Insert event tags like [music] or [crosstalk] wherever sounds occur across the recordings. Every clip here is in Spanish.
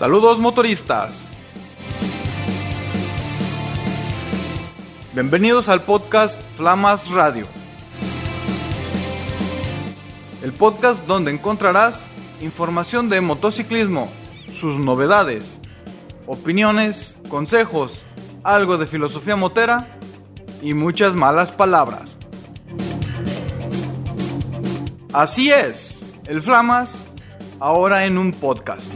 Saludos motoristas. Bienvenidos al podcast Flamas Radio. El podcast donde encontrarás información de motociclismo, sus novedades, opiniones, consejos, algo de filosofía motera y muchas malas palabras. Así es, el Flamas ahora en un podcast.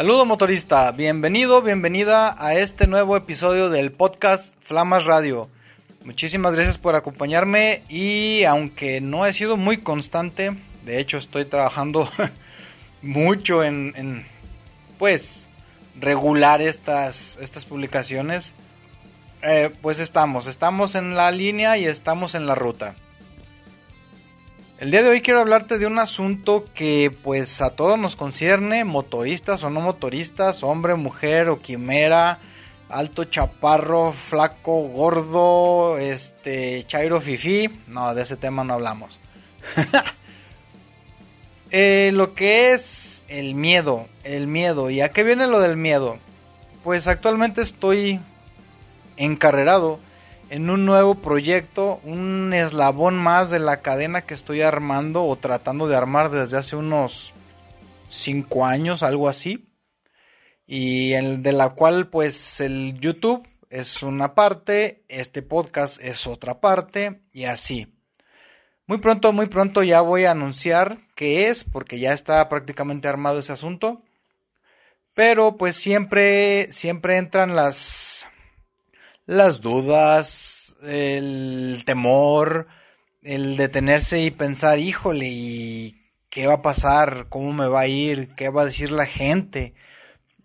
Saludo motorista, bienvenido, bienvenida a este nuevo episodio del podcast Flamas Radio. Muchísimas gracias por acompañarme y aunque no he sido muy constante, de hecho estoy trabajando [laughs] mucho en, pues regular estas, estas publicaciones, eh, pues estamos, estamos en la línea y estamos en la ruta. El día de hoy quiero hablarte de un asunto que pues a todos nos concierne, motoristas o no motoristas, hombre, mujer o quimera, alto, chaparro, flaco, gordo, este, chairo, fifi, no, de ese tema no hablamos. [laughs] Eh, lo que es el miedo, el miedo, ¿y a qué viene lo del miedo? Pues actualmente estoy encarrerado en un nuevo proyecto, un eslabón más de la cadena que estoy armando o tratando de armar desde hace unos 5 años, algo así. Y el de la cual pues el YouTube es una parte, este podcast es otra parte y así. Muy pronto, muy pronto ya voy a anunciar qué es, porque ya está prácticamente armado ese asunto. Pero pues siempre, siempre entran las, las dudas, el temor, el detenerse y pensar, híjole, ¿y qué va a pasar? ¿Cómo me va a ir? ¿Qué va a decir la gente?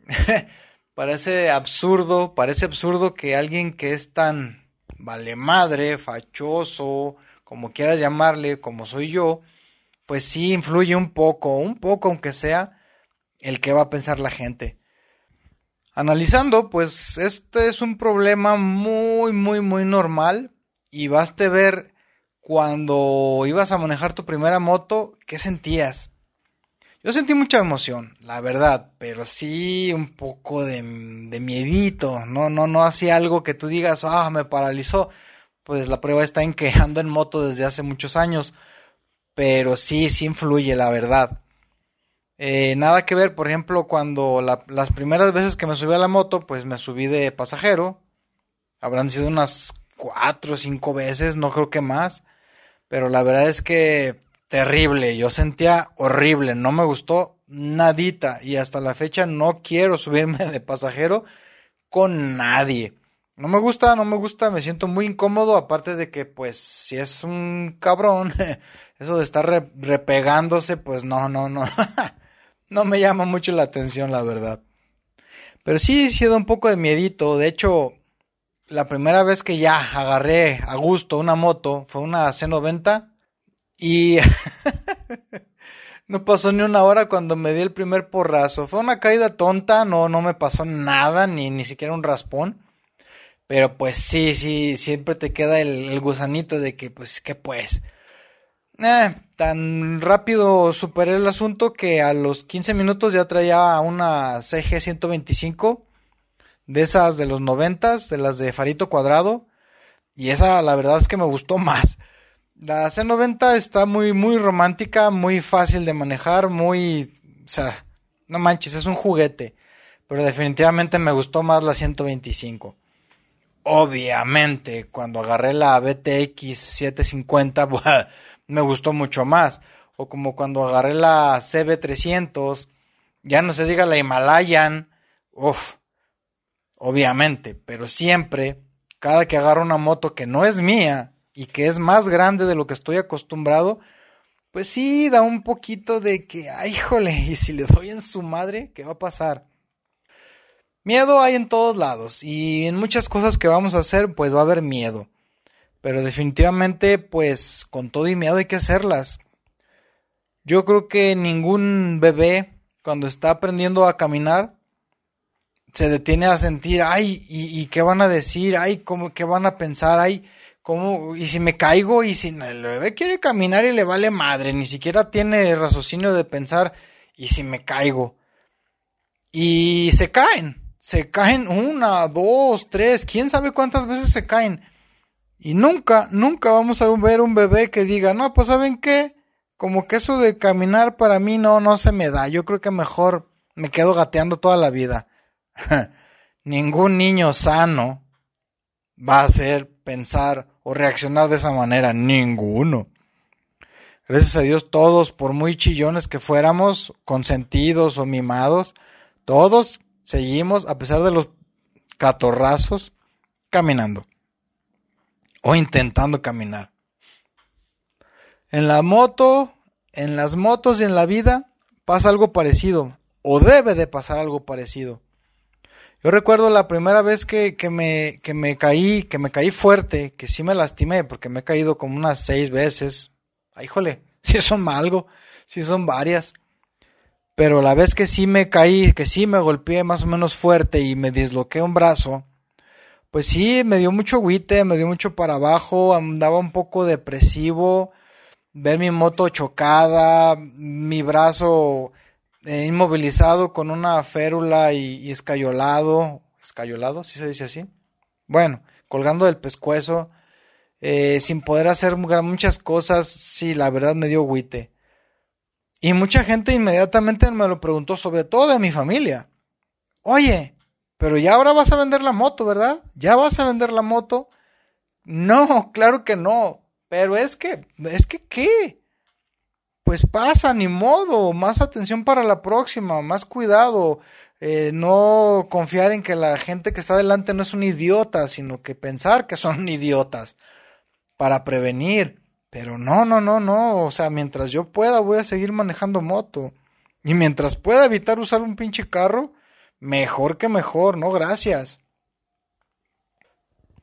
[laughs] parece absurdo, parece absurdo que alguien que es tan vale madre, fachoso, como quieras llamarle, como soy yo, pues sí influye un poco, un poco aunque sea, el que va a pensar la gente. Analizando, pues este es un problema muy, muy, muy normal y baste ver cuando ibas a manejar tu primera moto, ¿qué sentías? Yo sentí mucha emoción, la verdad, pero sí un poco de, miedito, no, no, no hacía algo que tú digas, ah, me paralizó. Pues la prueba está en que [laughs] en moto desde hace muchos años, pero sí, sí influye, la verdad. Eh, nada que ver, por ejemplo, cuando las primeras veces que me subí a la moto, pues me subí de pasajero. Habrán sido unas cuatro o cinco veces, no creo que más. Pero la verdad es que terrible, yo sentía horrible, no me gustó nadita. Y hasta la fecha no quiero [laughs] subirme de pasajero con nadie. No me gusta, no me gusta, me siento muy incómodo, aparte de que pues si es un cabrón, [laughs] eso de estar repegándose, pues no, no, no. [laughs] no me llama mucho la atención, la verdad. Pero sí he sido un poco de miedito. De hecho, la primera vez que ya agarré a gusto una moto fue una C90 y [laughs] no pasó ni una hora cuando me di el primer porrazo. Fue una caída tonta, no, no me pasó nada, ni, ni siquiera un raspón. Pero pues sí, sí, siempre te queda el, el gusanito de que pues, ¿qué pues? Eh, tan rápido superé el asunto que a los 15 minutos ya traía una CG 125 de esas de los 90, de las de farito cuadrado. Y esa la verdad es que me gustó [laughs] más. La C90 está muy, muy romántica, muy fácil de manejar, muy... O sea, no manches, es un juguete. Pero definitivamente me gustó más la 125. Obviamente, cuando agarré la BTX 750, [laughs] me gustó mucho más. O como cuando agarré la CB300, ya no se diga la Himalayan, uff, obviamente, pero siempre, cada que agarro una moto que no es mía y que es más grande de lo que estoy acostumbrado, pues sí, da un poquito de que, ay, jole, y si le doy en su madre, ¿qué va a pasar? Miedo hay en todos lados y en muchas cosas que vamos a hacer, pues va a haber miedo. Pero definitivamente, pues con todo y miedo hay que hacerlas. Yo creo que ningún bebé, cuando está aprendiendo a caminar, se detiene a sentir, ay, ¿y, qué van a decir? Ay, ¿cómo, ¿qué van a pensar? Ay, ¿cómo? ¿Y si me caigo? ¿Y si el bebé quiere caminar y le vale madre? Ni siquiera tiene el raciocinio de pensar, ¿y si me caigo? Y se caen, se caen una, dos, tres, quién sabe cuántas veces se caen. Y nunca, nunca vamos a ver un bebé que diga, no, pues ¿saben qué? Como que eso de caminar para mí no, no se me da. Yo creo que mejor me quedo gateando toda la vida. [laughs] Ningún niño sano va a hacer, pensar o reaccionar de esa manera. Ninguno. Gracias a Dios todos, por muy chillones que fuéramos, consentidos o mimados, todos seguimos, a pesar de los catorrazos, caminando. O intentando caminar. En la moto, en las motos y en la vida pasa algo parecido. O debe de pasar algo parecido. Yo recuerdo la primera vez que, me, que me caí, que me caí fuerte, que sí me lastimé, porque me he caído como unas seis veces. Ay, híjole, [laughs] si son algo, si son varias. Pero la vez que sí me caí, que sí me golpeé más o menos fuerte y me disloqué un brazo, pues sí, me dio mucho guite, me dio mucho para abajo, andaba un poco depresivo, ver mi moto chocada, mi brazo eh, inmovilizado con una férula y, escayolado, escayolado, si se dice así. Bueno, colgando del pescuezo, eh, sin poder hacer muchas cosas, sí, la verdad me dio guite. Y mucha gente inmediatamente me lo preguntó, sobre todo de mi familia. Oye, pero ya ahora vas a vender la moto, ¿verdad? ¿Ya vas a vender la moto? No, [laughs] claro que no. Pero es que, es que, ¿qué? pues pasa, ni modo, más atención para la próxima, más cuidado, eh, no confiar en que la gente que está delante no es un idiota, sino que pensar que son [laughs] idiotas para prevenir. Pero no, no, no, no, o sea, mientras yo pueda voy a seguir manejando moto. Y mientras pueda evitar usar un pinche carro, mejor que mejor, no, gracias.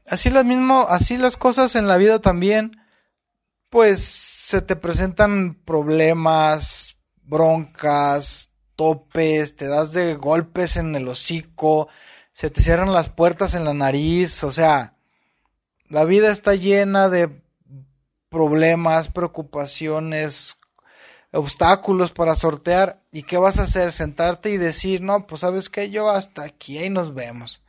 Así las mismo, así las cosas en la vida también pues se te presentan problemas, broncas, topes, te das de golpes en el hocico, se te cierran las puertas en la nariz, o sea, la vida está llena de problemas, preocupaciones, obstáculos para sortear. ¿Y qué vas a hacer? Sentarte y decir, no, pues sabes que yo hasta aquí, ahí nos vemos.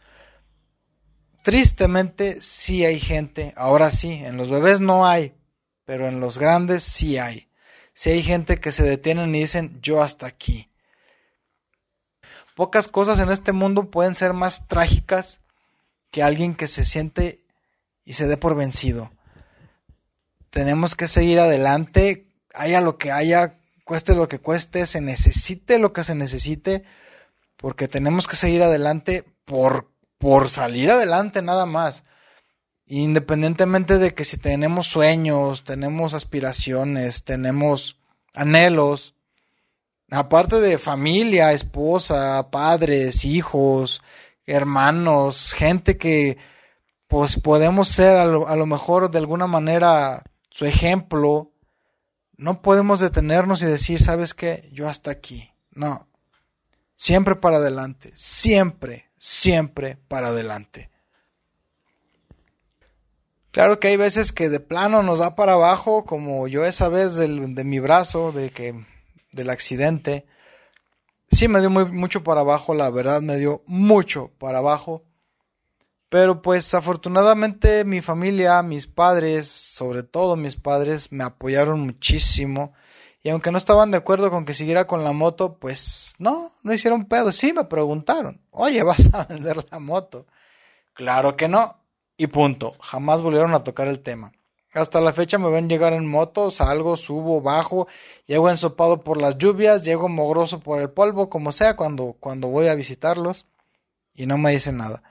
Tristemente sí hay gente, ahora sí, en los bebés no hay, pero en los grandes sí hay. Sí hay gente que se detienen y dicen yo hasta aquí. Pocas cosas en este mundo pueden ser más trágicas que alguien que se siente y se dé por vencido. Tenemos que seguir adelante, haya lo que haya, cueste lo que cueste, se necesite lo que se necesite, porque tenemos que seguir adelante por, por salir adelante nada más. Independientemente de que si tenemos sueños, tenemos aspiraciones, tenemos anhelos, aparte de familia, esposa, padres, hijos, hermanos, gente que pues podemos ser a lo, a lo, mejor de alguna manera su ejemplo, no podemos detenernos y decir, ¿sabes qué? Yo hasta aquí. No. Siempre para adelante, siempre, siempre para adelante. Claro que hay veces que de plano nos da para abajo, como yo esa vez de mi brazo, de que, del accidente. Sí me dio mucho para abajo, la verdad me dio mucho para abajo. Pero pues afortunadamente mi familia, mis padres, sobre todo mis padres, me apoyaron muchísimo. Y aunque no estaban de acuerdo con que siguiera con la moto, pues no, no hicieron pedo. Sí me preguntaron, oye, ¿vas a [laughs] vender la moto? Claro que no y punto. Jamás volvieron a tocar el tema. Hasta la fecha me ven llegar en moto, salgo, subo, bajo, llego ensopado por las lluvias, llego mogroso por el polvo, como sea, cuando, cuando voy a visitarlos y no me dicen nada.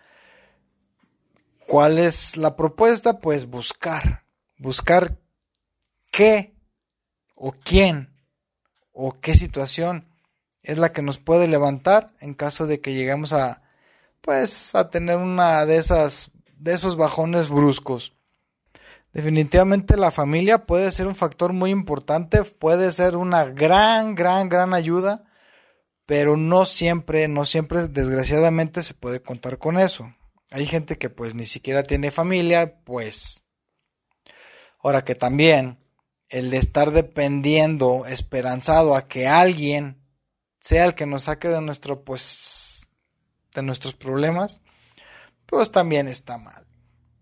¿Cuál es la propuesta? Pues buscar, buscar qué o quién o qué situación es la que nos puede levantar en caso de que lleguemos a pues a tener una de esas de esos bajones bruscos. Definitivamente la familia puede ser un factor muy importante, puede ser una gran, gran, gran ayuda, pero no siempre, no siempre, desgraciadamente, se puede contar con eso. Hay gente que pues ni siquiera tiene familia, pues. Ahora que también el de estar dependiendo, esperanzado a que alguien sea el que nos saque de nuestro, pues, de nuestros problemas, pues también está mal.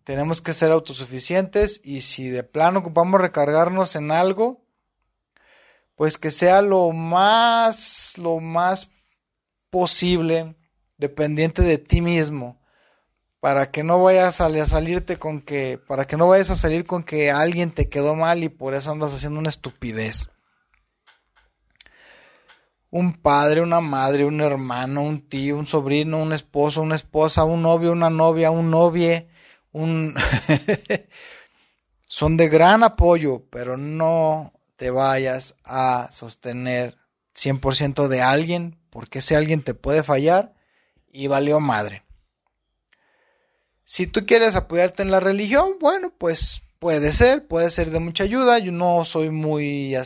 Tenemos que ser autosuficientes y si de plano ocupamos recargarnos en algo, pues que sea lo más, lo más posible dependiente de ti mismo para que no vayas a salirte con que, para que no vayas a salir con que alguien te quedó mal y por eso andas haciendo una estupidez. Un padre, una madre, un hermano, un tío, un sobrino, un esposo, una esposa, un novio, una novia, un novie, un... [laughs] son de gran apoyo, pero no te vayas a sostener 100% de alguien, porque ese alguien te puede fallar y valió madre. Si tú quieres apoyarte en la religión, bueno, pues puede ser, puede ser de mucha ayuda. Yo no soy muy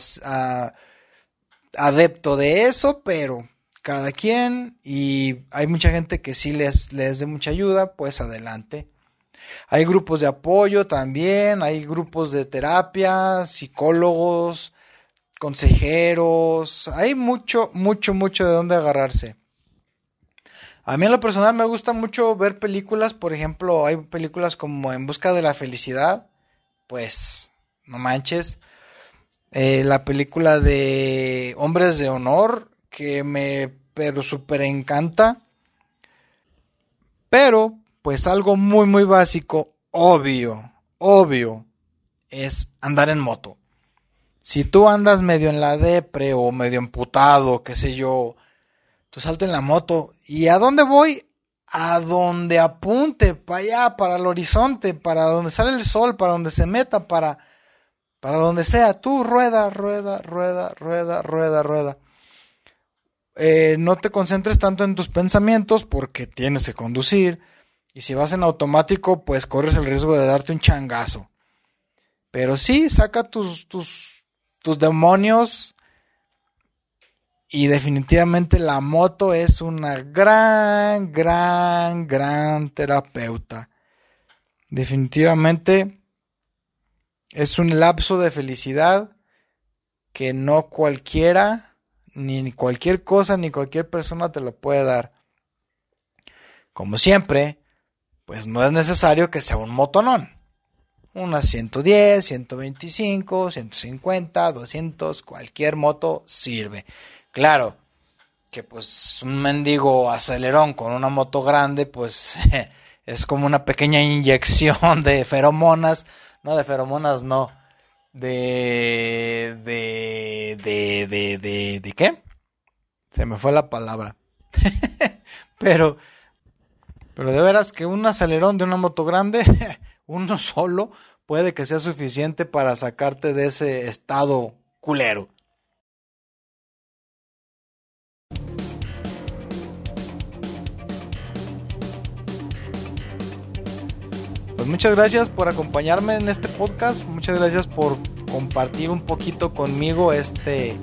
adepto de eso, pero cada quien y hay mucha gente que sí les, les de mucha ayuda, pues adelante. Hay grupos de apoyo también, hay grupos de terapia, psicólogos, consejeros, hay mucho, mucho, mucho de dónde agarrarse. A mí en lo personal me gusta mucho ver películas, por ejemplo, hay películas como En Busca de la Felicidad, pues no manches. Eh, la película de Hombres de Honor, que me pero súper encanta. Pero pues algo muy, muy básico, obvio, obvio, es andar en moto. Si tú andas medio en la depre o medio emputado, qué sé yo, tú salta en la moto. ¿Y a dónde voy? A donde apunte, para allá, para el horizonte, para donde sale el sol, para donde se meta, para, para donde sea. Tú rueda, rueda, rueda, rueda, rueda, rueda. Eh, no te concentres tanto en tus pensamientos porque tienes que conducir y si vas en automático, pues corres el riesgo de darte un changazo. Pero sí, saca tus, tus, tus demonios. Y definitivamente la moto es una gran, gran, gran terapeuta. Definitivamente es un lapso de felicidad que no cualquiera, ni cualquier cosa, ni cualquier persona te lo puede dar. Como siempre, pues no es necesario que sea un motonón. Unas 110, 125, 150, 200, cualquier moto sirve. Claro, que pues un mendigo acelerón con una moto grande, pues [laughs] es como una pequeña inyección de feromonas, no de feromonas, no, de, de, de, de, de, ¿de qué? Se me fue la palabra. [laughs] Pero pero de veras que un acelerón de una moto grande, [laughs] uno solo, puede que sea suficiente para sacarte de ese estado culero. Pues muchas gracias por acompañarme en este podcast, muchas gracias por compartir un poquito conmigo este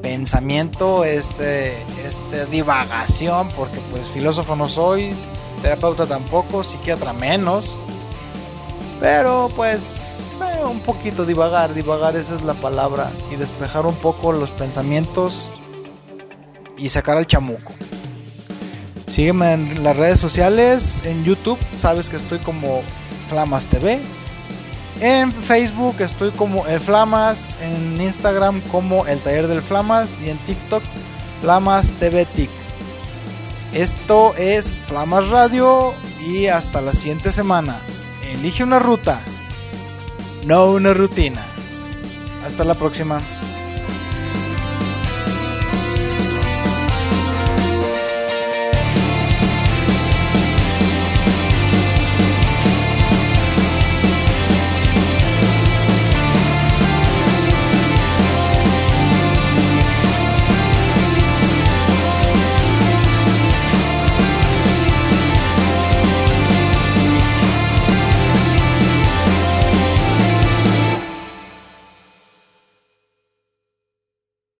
pensamiento, este, este divagación, porque pues filósofo no soy, terapeuta tampoco, psiquiatra menos. Pero pues eh, un poquito divagar, divagar esa es la palabra y despejar un poco los pensamientos y sacar al chamuco. Sígueme en las redes sociales, en YouTube, sabes que estoy como Flamas TV. En Facebook estoy como el Flamas, en Instagram como el Taller del Flamas y en TikTok Flamas TV TIC. Esto es Flamas Radio y hasta la siguiente semana. Elige una ruta, no una rutina. Hasta la próxima.